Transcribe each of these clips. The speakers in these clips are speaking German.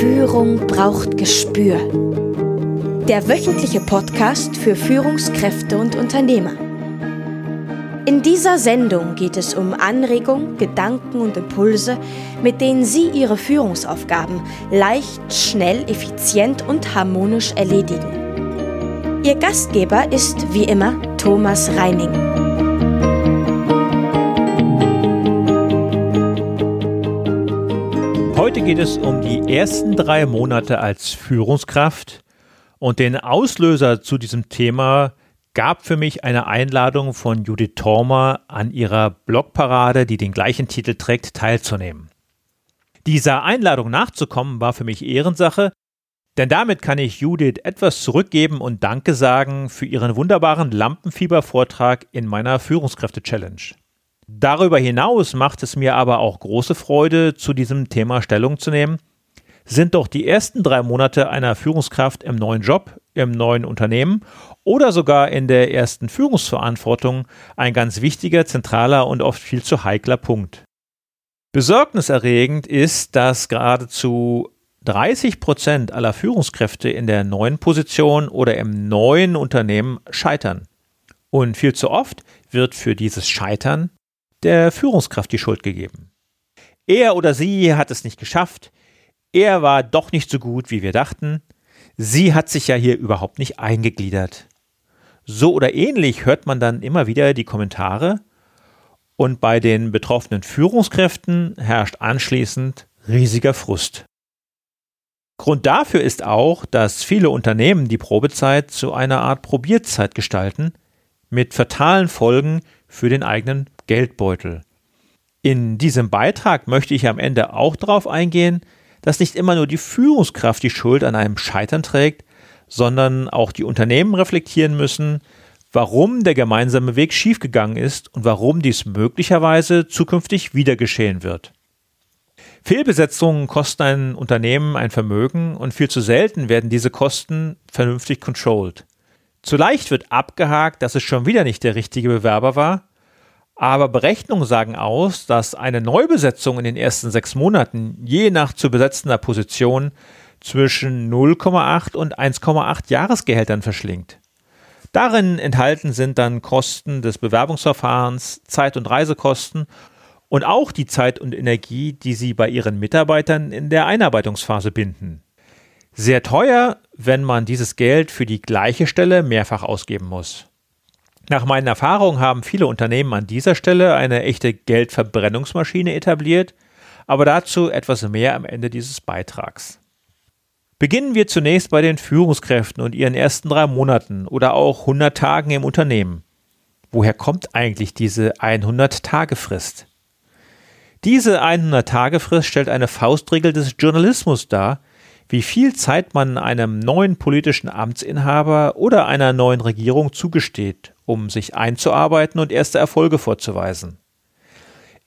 Führung braucht Gespür. Der wöchentliche Podcast für Führungskräfte und Unternehmer. In dieser Sendung geht es um Anregungen, Gedanken und Impulse, mit denen Sie Ihre Führungsaufgaben leicht, schnell, effizient und harmonisch erledigen. Ihr Gastgeber ist wie immer Thomas Reining. Heute geht es um die ersten drei Monate als Führungskraft und den Auslöser zu diesem Thema gab für mich eine Einladung von Judith Tormer an ihrer Blogparade, die den gleichen Titel trägt, teilzunehmen. Dieser Einladung nachzukommen war für mich Ehrensache, denn damit kann ich Judith etwas zurückgeben und Danke sagen für ihren wunderbaren Lampenfieber-Vortrag in meiner Führungskräfte-Challenge. Darüber hinaus macht es mir aber auch große Freude, zu diesem Thema Stellung zu nehmen. Sind doch die ersten drei Monate einer Führungskraft im neuen Job, im neuen Unternehmen oder sogar in der ersten Führungsverantwortung ein ganz wichtiger, zentraler und oft viel zu heikler Punkt. Besorgniserregend ist, dass geradezu 30 Prozent aller Führungskräfte in der neuen Position oder im neuen Unternehmen scheitern. Und viel zu oft wird für dieses Scheitern der Führungskraft die Schuld gegeben. Er oder sie hat es nicht geschafft, er war doch nicht so gut, wie wir dachten, sie hat sich ja hier überhaupt nicht eingegliedert. So oder ähnlich hört man dann immer wieder die Kommentare und bei den betroffenen Führungskräften herrscht anschließend riesiger Frust. Grund dafür ist auch, dass viele Unternehmen die Probezeit zu einer Art Probierzeit gestalten, mit fatalen Folgen für den eigenen Geldbeutel. In diesem Beitrag möchte ich am Ende auch darauf eingehen, dass nicht immer nur die Führungskraft die Schuld an einem Scheitern trägt, sondern auch die Unternehmen reflektieren müssen, warum der gemeinsame Weg schiefgegangen ist und warum dies möglicherweise zukünftig wieder geschehen wird. Fehlbesetzungen kosten ein Unternehmen ein Vermögen und viel zu selten werden diese Kosten vernünftig controlled. Zu leicht wird abgehakt, dass es schon wieder nicht der richtige Bewerber war aber Berechnungen sagen aus, dass eine Neubesetzung in den ersten sechs Monaten je nach zu besetzender Position zwischen 0,8 und 1,8 Jahresgehältern verschlingt. Darin enthalten sind dann Kosten des Bewerbungsverfahrens, Zeit- und Reisekosten und auch die Zeit und Energie, die Sie bei Ihren Mitarbeitern in der Einarbeitungsphase binden. Sehr teuer, wenn man dieses Geld für die gleiche Stelle mehrfach ausgeben muss. Nach meinen Erfahrungen haben viele Unternehmen an dieser Stelle eine echte Geldverbrennungsmaschine etabliert, aber dazu etwas mehr am Ende dieses Beitrags. Beginnen wir zunächst bei den Führungskräften und ihren ersten drei Monaten oder auch 100 Tagen im Unternehmen. Woher kommt eigentlich diese 100-Tage-Frist? Diese 100-Tage-Frist stellt eine Faustregel des Journalismus dar, wie viel Zeit man einem neuen politischen Amtsinhaber oder einer neuen Regierung zugesteht, um sich einzuarbeiten und erste Erfolge vorzuweisen.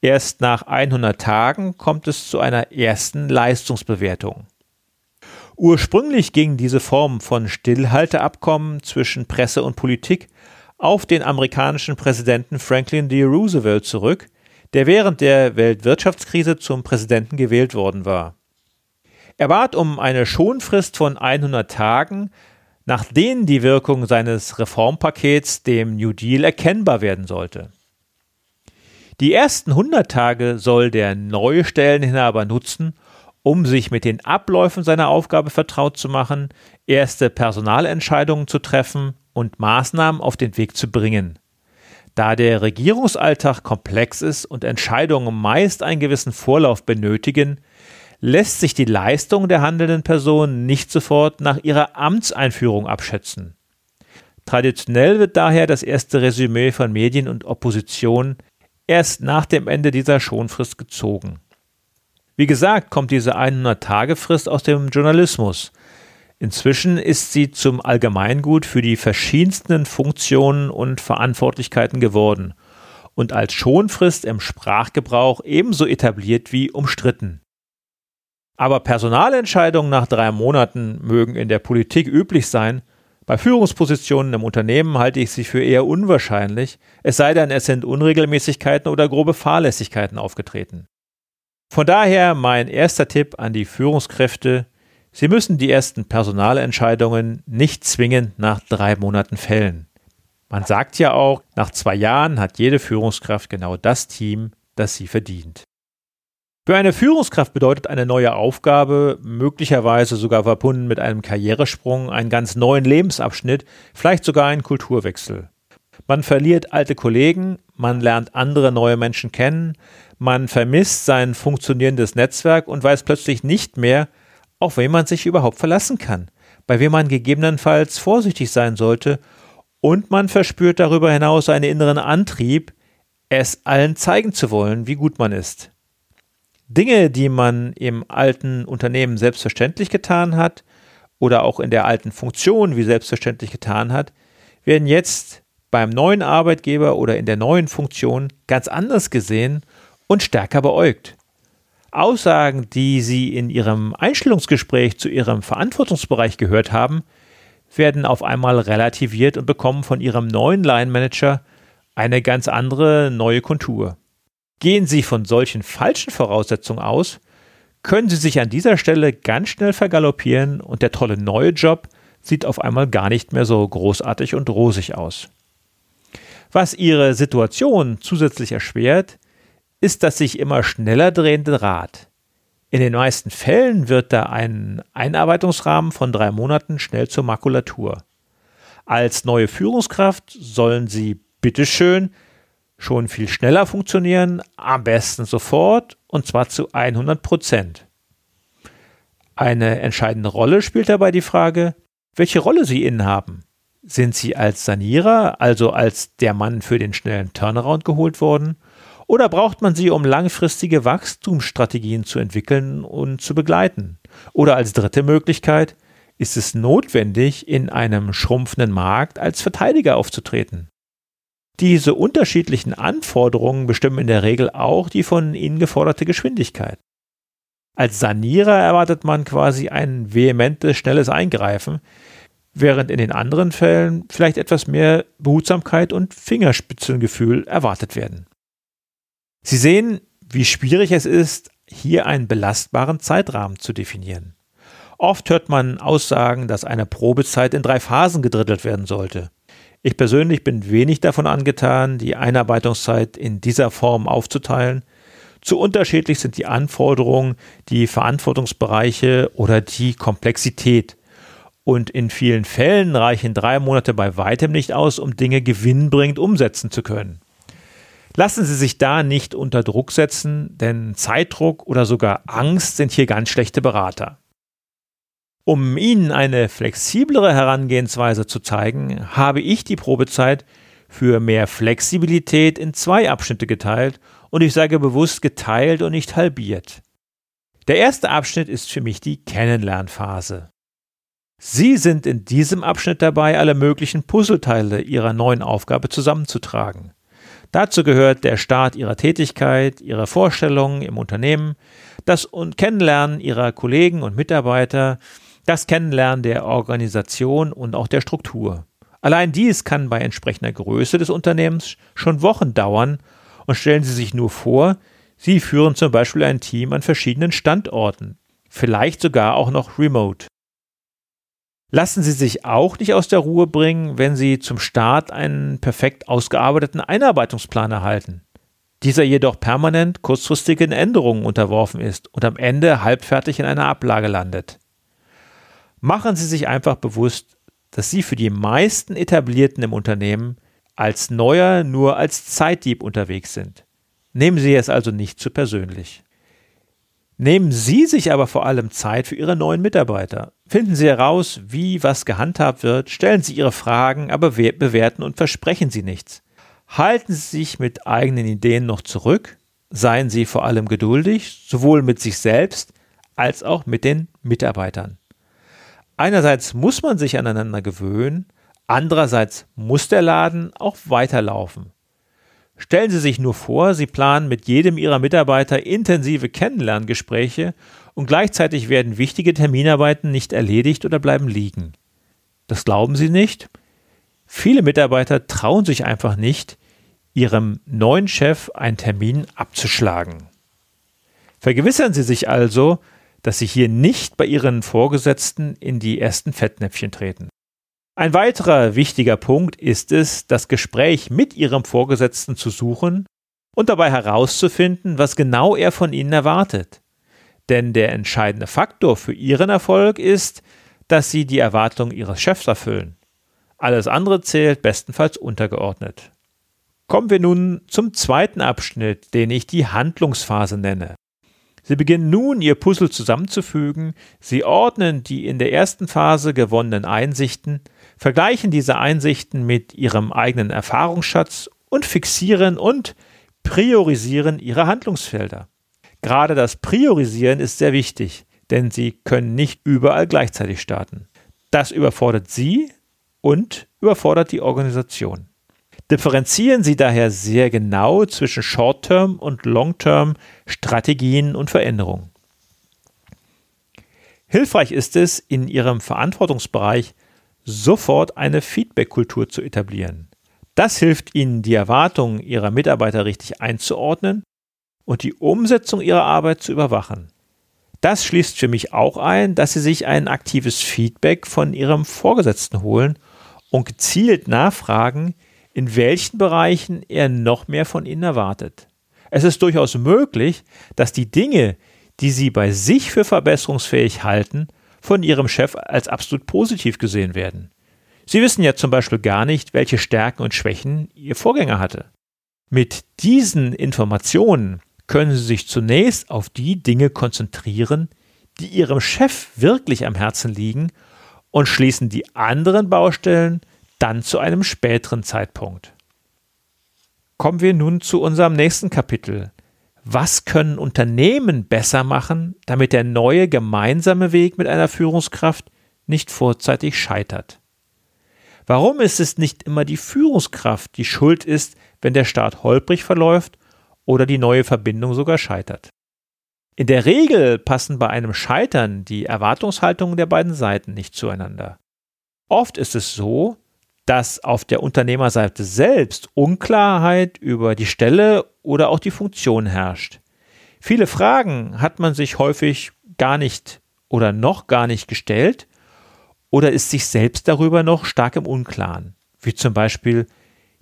Erst nach 100 Tagen kommt es zu einer ersten Leistungsbewertung. Ursprünglich ging diese Form von Stillhalteabkommen zwischen Presse und Politik auf den amerikanischen Präsidenten Franklin D. Roosevelt zurück, der während der Weltwirtschaftskrise zum Präsidenten gewählt worden war. Er bat um eine Schonfrist von 100 Tagen, nach denen die Wirkung seines Reformpakets dem New Deal erkennbar werden sollte. Die ersten 100 Tage soll der neue Stelleninhaber nutzen, um sich mit den Abläufen seiner Aufgabe vertraut zu machen, erste Personalentscheidungen zu treffen und Maßnahmen auf den Weg zu bringen. Da der Regierungsalltag komplex ist und Entscheidungen meist einen gewissen Vorlauf benötigen, lässt sich die Leistung der handelnden Person nicht sofort nach ihrer Amtseinführung abschätzen. Traditionell wird daher das erste Resümee von Medien und Opposition erst nach dem Ende dieser Schonfrist gezogen. Wie gesagt, kommt diese 100-Tage-Frist aus dem Journalismus. Inzwischen ist sie zum Allgemeingut für die verschiedensten Funktionen und Verantwortlichkeiten geworden und als Schonfrist im Sprachgebrauch ebenso etabliert wie umstritten. Aber Personalentscheidungen nach drei Monaten mögen in der Politik üblich sein. Bei Führungspositionen im Unternehmen halte ich sie für eher unwahrscheinlich, es sei denn, es sind Unregelmäßigkeiten oder grobe Fahrlässigkeiten aufgetreten. Von daher mein erster Tipp an die Führungskräfte, Sie müssen die ersten Personalentscheidungen nicht zwingend nach drei Monaten fällen. Man sagt ja auch, nach zwei Jahren hat jede Führungskraft genau das Team, das sie verdient. Für eine Führungskraft bedeutet eine neue Aufgabe, möglicherweise sogar verbunden mit einem Karrieresprung, einen ganz neuen Lebensabschnitt, vielleicht sogar einen Kulturwechsel. Man verliert alte Kollegen, man lernt andere neue Menschen kennen, man vermisst sein funktionierendes Netzwerk und weiß plötzlich nicht mehr, auf wen man sich überhaupt verlassen kann, bei wem man gegebenenfalls vorsichtig sein sollte, und man verspürt darüber hinaus einen inneren Antrieb, es allen zeigen zu wollen, wie gut man ist. Dinge, die man im alten Unternehmen selbstverständlich getan hat oder auch in der alten Funktion wie selbstverständlich getan hat, werden jetzt beim neuen Arbeitgeber oder in der neuen Funktion ganz anders gesehen und stärker beäugt. Aussagen, die Sie in Ihrem Einstellungsgespräch zu Ihrem Verantwortungsbereich gehört haben, werden auf einmal relativiert und bekommen von Ihrem neuen Line Manager eine ganz andere neue Kontur. Gehen Sie von solchen falschen Voraussetzungen aus, können Sie sich an dieser Stelle ganz schnell vergaloppieren und der tolle neue Job sieht auf einmal gar nicht mehr so großartig und rosig aus. Was Ihre Situation zusätzlich erschwert, ist das sich immer schneller drehende Rad. In den meisten Fällen wird da ein Einarbeitungsrahmen von drei Monaten schnell zur Makulatur. Als neue Führungskraft sollen Sie bitteschön schon viel schneller funktionieren, am besten sofort und zwar zu 100 Prozent. Eine entscheidende Rolle spielt dabei die Frage, welche Rolle Sie innehaben. Sind Sie als Sanierer, also als der Mann für den schnellen Turnaround geholt worden? Oder braucht man Sie, um langfristige Wachstumsstrategien zu entwickeln und zu begleiten? Oder als dritte Möglichkeit, ist es notwendig, in einem schrumpfenden Markt als Verteidiger aufzutreten? Diese unterschiedlichen Anforderungen bestimmen in der Regel auch die von ihnen geforderte Geschwindigkeit. Als Sanierer erwartet man quasi ein vehementes, schnelles Eingreifen, während in den anderen Fällen vielleicht etwas mehr Behutsamkeit und Fingerspitzengefühl erwartet werden. Sie sehen, wie schwierig es ist, hier einen belastbaren Zeitrahmen zu definieren. Oft hört man Aussagen, dass eine Probezeit in drei Phasen gedrittelt werden sollte. Ich persönlich bin wenig davon angetan, die Einarbeitungszeit in dieser Form aufzuteilen. Zu unterschiedlich sind die Anforderungen, die Verantwortungsbereiche oder die Komplexität. Und in vielen Fällen reichen drei Monate bei weitem nicht aus, um Dinge gewinnbringend umsetzen zu können. Lassen Sie sich da nicht unter Druck setzen, denn Zeitdruck oder sogar Angst sind hier ganz schlechte Berater. Um Ihnen eine flexiblere Herangehensweise zu zeigen, habe ich die Probezeit für mehr Flexibilität in zwei Abschnitte geteilt und ich sage bewusst geteilt und nicht halbiert. Der erste Abschnitt ist für mich die Kennenlernphase. Sie sind in diesem Abschnitt dabei, alle möglichen Puzzleteile Ihrer neuen Aufgabe zusammenzutragen. Dazu gehört der Start Ihrer Tätigkeit, Ihre Vorstellungen im Unternehmen, das Kennenlernen Ihrer Kollegen und Mitarbeiter, das Kennenlernen der Organisation und auch der Struktur. Allein dies kann bei entsprechender Größe des Unternehmens schon Wochen dauern und stellen Sie sich nur vor, Sie führen zum Beispiel ein Team an verschiedenen Standorten, vielleicht sogar auch noch remote. Lassen Sie sich auch nicht aus der Ruhe bringen, wenn Sie zum Start einen perfekt ausgearbeiteten Einarbeitungsplan erhalten. Dieser jedoch permanent kurzfristigen Änderungen unterworfen ist und am Ende halbfertig in einer Ablage landet. Machen Sie sich einfach bewusst, dass Sie für die meisten Etablierten im Unternehmen als Neuer nur als Zeitdieb unterwegs sind. Nehmen Sie es also nicht zu persönlich. Nehmen Sie sich aber vor allem Zeit für Ihre neuen Mitarbeiter. Finden Sie heraus, wie was gehandhabt wird, stellen Sie Ihre Fragen, aber bewerten und versprechen Sie nichts. Halten Sie sich mit eigenen Ideen noch zurück, seien Sie vor allem geduldig, sowohl mit sich selbst als auch mit den Mitarbeitern. Einerseits muss man sich aneinander gewöhnen, andererseits muss der Laden auch weiterlaufen. Stellen Sie sich nur vor, Sie planen mit jedem Ihrer Mitarbeiter intensive Kennenlerngespräche und gleichzeitig werden wichtige Terminarbeiten nicht erledigt oder bleiben liegen. Das glauben Sie nicht? Viele Mitarbeiter trauen sich einfach nicht, ihrem neuen Chef einen Termin abzuschlagen. Vergewissern Sie sich also, dass Sie hier nicht bei Ihren Vorgesetzten in die ersten Fettnäpfchen treten. Ein weiterer wichtiger Punkt ist es, das Gespräch mit Ihrem Vorgesetzten zu suchen und dabei herauszufinden, was genau er von Ihnen erwartet. Denn der entscheidende Faktor für Ihren Erfolg ist, dass Sie die Erwartungen Ihres Chefs erfüllen. Alles andere zählt bestenfalls untergeordnet. Kommen wir nun zum zweiten Abschnitt, den ich die Handlungsphase nenne. Sie beginnen nun, Ihr Puzzle zusammenzufügen, Sie ordnen die in der ersten Phase gewonnenen Einsichten, vergleichen diese Einsichten mit Ihrem eigenen Erfahrungsschatz und fixieren und priorisieren Ihre Handlungsfelder. Gerade das Priorisieren ist sehr wichtig, denn Sie können nicht überall gleichzeitig starten. Das überfordert Sie und überfordert die Organisation. Differenzieren Sie daher sehr genau zwischen Short-Term und Long-Term Strategien und Veränderungen. Hilfreich ist es, in Ihrem Verantwortungsbereich sofort eine Feedback-Kultur zu etablieren. Das hilft Ihnen, die Erwartungen Ihrer Mitarbeiter richtig einzuordnen und die Umsetzung Ihrer Arbeit zu überwachen. Das schließt für mich auch ein, dass Sie sich ein aktives Feedback von Ihrem Vorgesetzten holen und gezielt nachfragen, in welchen Bereichen er noch mehr von Ihnen erwartet. Es ist durchaus möglich, dass die Dinge, die Sie bei sich für verbesserungsfähig halten, von Ihrem Chef als absolut positiv gesehen werden. Sie wissen ja zum Beispiel gar nicht, welche Stärken und Schwächen Ihr Vorgänger hatte. Mit diesen Informationen können Sie sich zunächst auf die Dinge konzentrieren, die Ihrem Chef wirklich am Herzen liegen und schließen die anderen Baustellen dann zu einem späteren Zeitpunkt. Kommen wir nun zu unserem nächsten Kapitel. Was können Unternehmen besser machen, damit der neue gemeinsame Weg mit einer Führungskraft nicht vorzeitig scheitert? Warum ist es nicht immer die Führungskraft, die schuld ist, wenn der Start holprig verläuft oder die neue Verbindung sogar scheitert? In der Regel passen bei einem Scheitern die Erwartungshaltungen der beiden Seiten nicht zueinander. Oft ist es so, dass auf der Unternehmerseite selbst Unklarheit über die Stelle oder auch die Funktion herrscht. Viele Fragen hat man sich häufig gar nicht oder noch gar nicht gestellt oder ist sich selbst darüber noch stark im Unklaren. Wie zum Beispiel,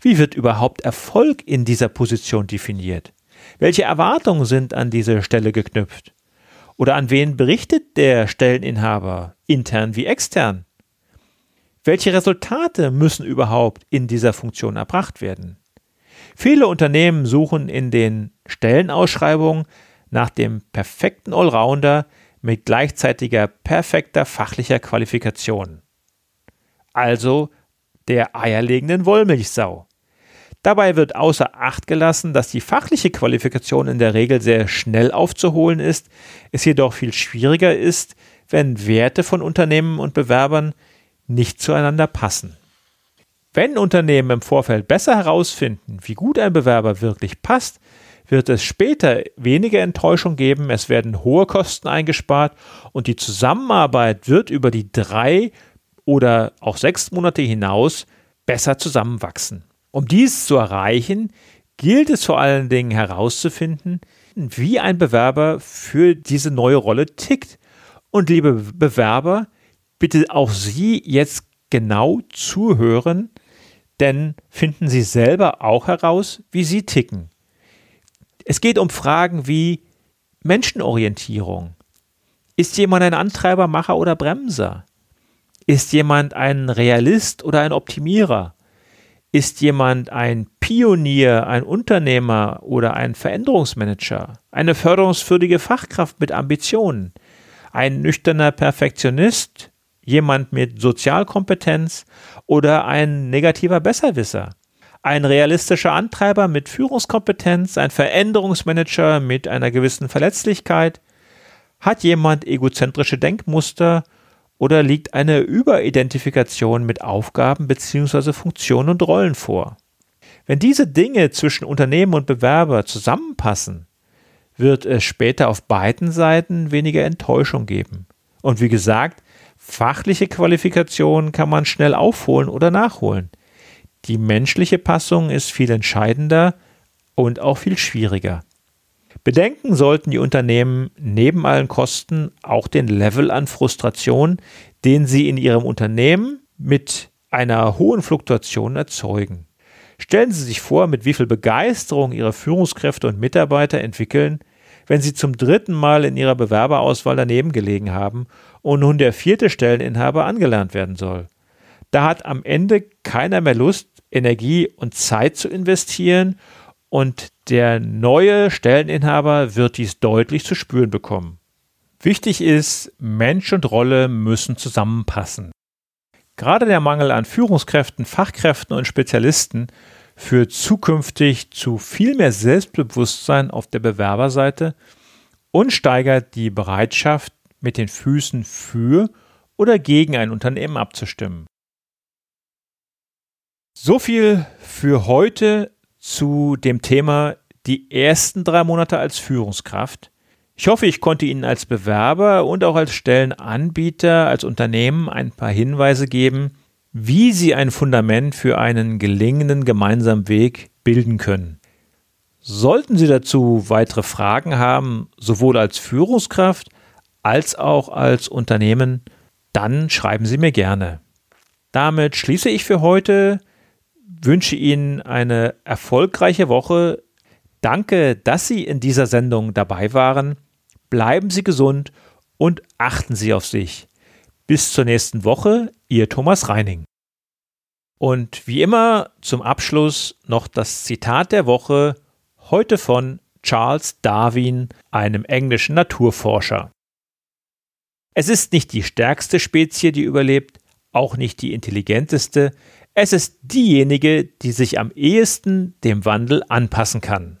wie wird überhaupt Erfolg in dieser Position definiert? Welche Erwartungen sind an diese Stelle geknüpft? Oder an wen berichtet der Stelleninhaber, intern wie extern? Welche Resultate müssen überhaupt in dieser Funktion erbracht werden? Viele Unternehmen suchen in den Stellenausschreibungen nach dem perfekten Allrounder mit gleichzeitiger perfekter fachlicher Qualifikation. Also der eierlegenden Wollmilchsau. Dabei wird außer Acht gelassen, dass die fachliche Qualifikation in der Regel sehr schnell aufzuholen ist, es jedoch viel schwieriger ist, wenn Werte von Unternehmen und Bewerbern nicht zueinander passen. Wenn Unternehmen im Vorfeld besser herausfinden, wie gut ein Bewerber wirklich passt, wird es später weniger Enttäuschung geben, es werden hohe Kosten eingespart und die Zusammenarbeit wird über die drei oder auch sechs Monate hinaus besser zusammenwachsen. Um dies zu erreichen, gilt es vor allen Dingen herauszufinden, wie ein Bewerber für diese neue Rolle tickt. Und liebe Bewerber, bitte auch Sie jetzt genau zuhören, denn finden Sie selber auch heraus, wie Sie ticken. Es geht um Fragen wie Menschenorientierung. Ist jemand ein Antreiber, Macher oder Bremser? Ist jemand ein Realist oder ein Optimierer? Ist jemand ein Pionier, ein Unternehmer oder ein Veränderungsmanager? Eine förderungswürdige Fachkraft mit Ambitionen? Ein nüchterner Perfektionist? Jemand mit Sozialkompetenz oder ein negativer Besserwisser. Ein realistischer Antreiber mit Führungskompetenz, ein Veränderungsmanager mit einer gewissen Verletzlichkeit. Hat jemand egozentrische Denkmuster oder liegt eine Überidentifikation mit Aufgaben bzw. Funktionen und Rollen vor? Wenn diese Dinge zwischen Unternehmen und Bewerber zusammenpassen, wird es später auf beiden Seiten weniger Enttäuschung geben. Und wie gesagt, Fachliche Qualifikation kann man schnell aufholen oder nachholen. Die menschliche Passung ist viel entscheidender und auch viel schwieriger. Bedenken sollten die Unternehmen neben allen Kosten auch den Level an Frustration, den sie in ihrem Unternehmen mit einer hohen Fluktuation erzeugen. Stellen Sie sich vor, mit wie viel Begeisterung Ihre Führungskräfte und Mitarbeiter entwickeln, wenn Sie zum dritten Mal in Ihrer Bewerberauswahl daneben gelegen haben und nun der vierte Stelleninhaber angelernt werden soll. Da hat am Ende keiner mehr Lust, Energie und Zeit zu investieren und der neue Stelleninhaber wird dies deutlich zu spüren bekommen. Wichtig ist, Mensch und Rolle müssen zusammenpassen. Gerade der Mangel an Führungskräften, Fachkräften und Spezialisten führt zukünftig zu viel mehr Selbstbewusstsein auf der Bewerberseite und steigert die Bereitschaft, mit den Füßen für oder gegen ein Unternehmen abzustimmen. So viel für heute zu dem Thema die ersten drei Monate als Führungskraft. Ich hoffe, ich konnte Ihnen als Bewerber und auch als Stellenanbieter, als Unternehmen ein paar Hinweise geben, wie Sie ein Fundament für einen gelingenden gemeinsamen Weg bilden können. Sollten Sie dazu weitere Fragen haben, sowohl als Führungskraft als auch als Unternehmen, dann schreiben Sie mir gerne. Damit schließe ich für heute, wünsche Ihnen eine erfolgreiche Woche. Danke, dass Sie in dieser Sendung dabei waren bleiben Sie gesund und achten Sie auf sich. Bis zur nächsten Woche, Ihr Thomas Reining. Und wie immer zum Abschluss noch das Zitat der Woche, heute von Charles Darwin, einem englischen Naturforscher. Es ist nicht die stärkste Spezie, die überlebt, auch nicht die intelligenteste, es ist diejenige, die sich am ehesten dem Wandel anpassen kann.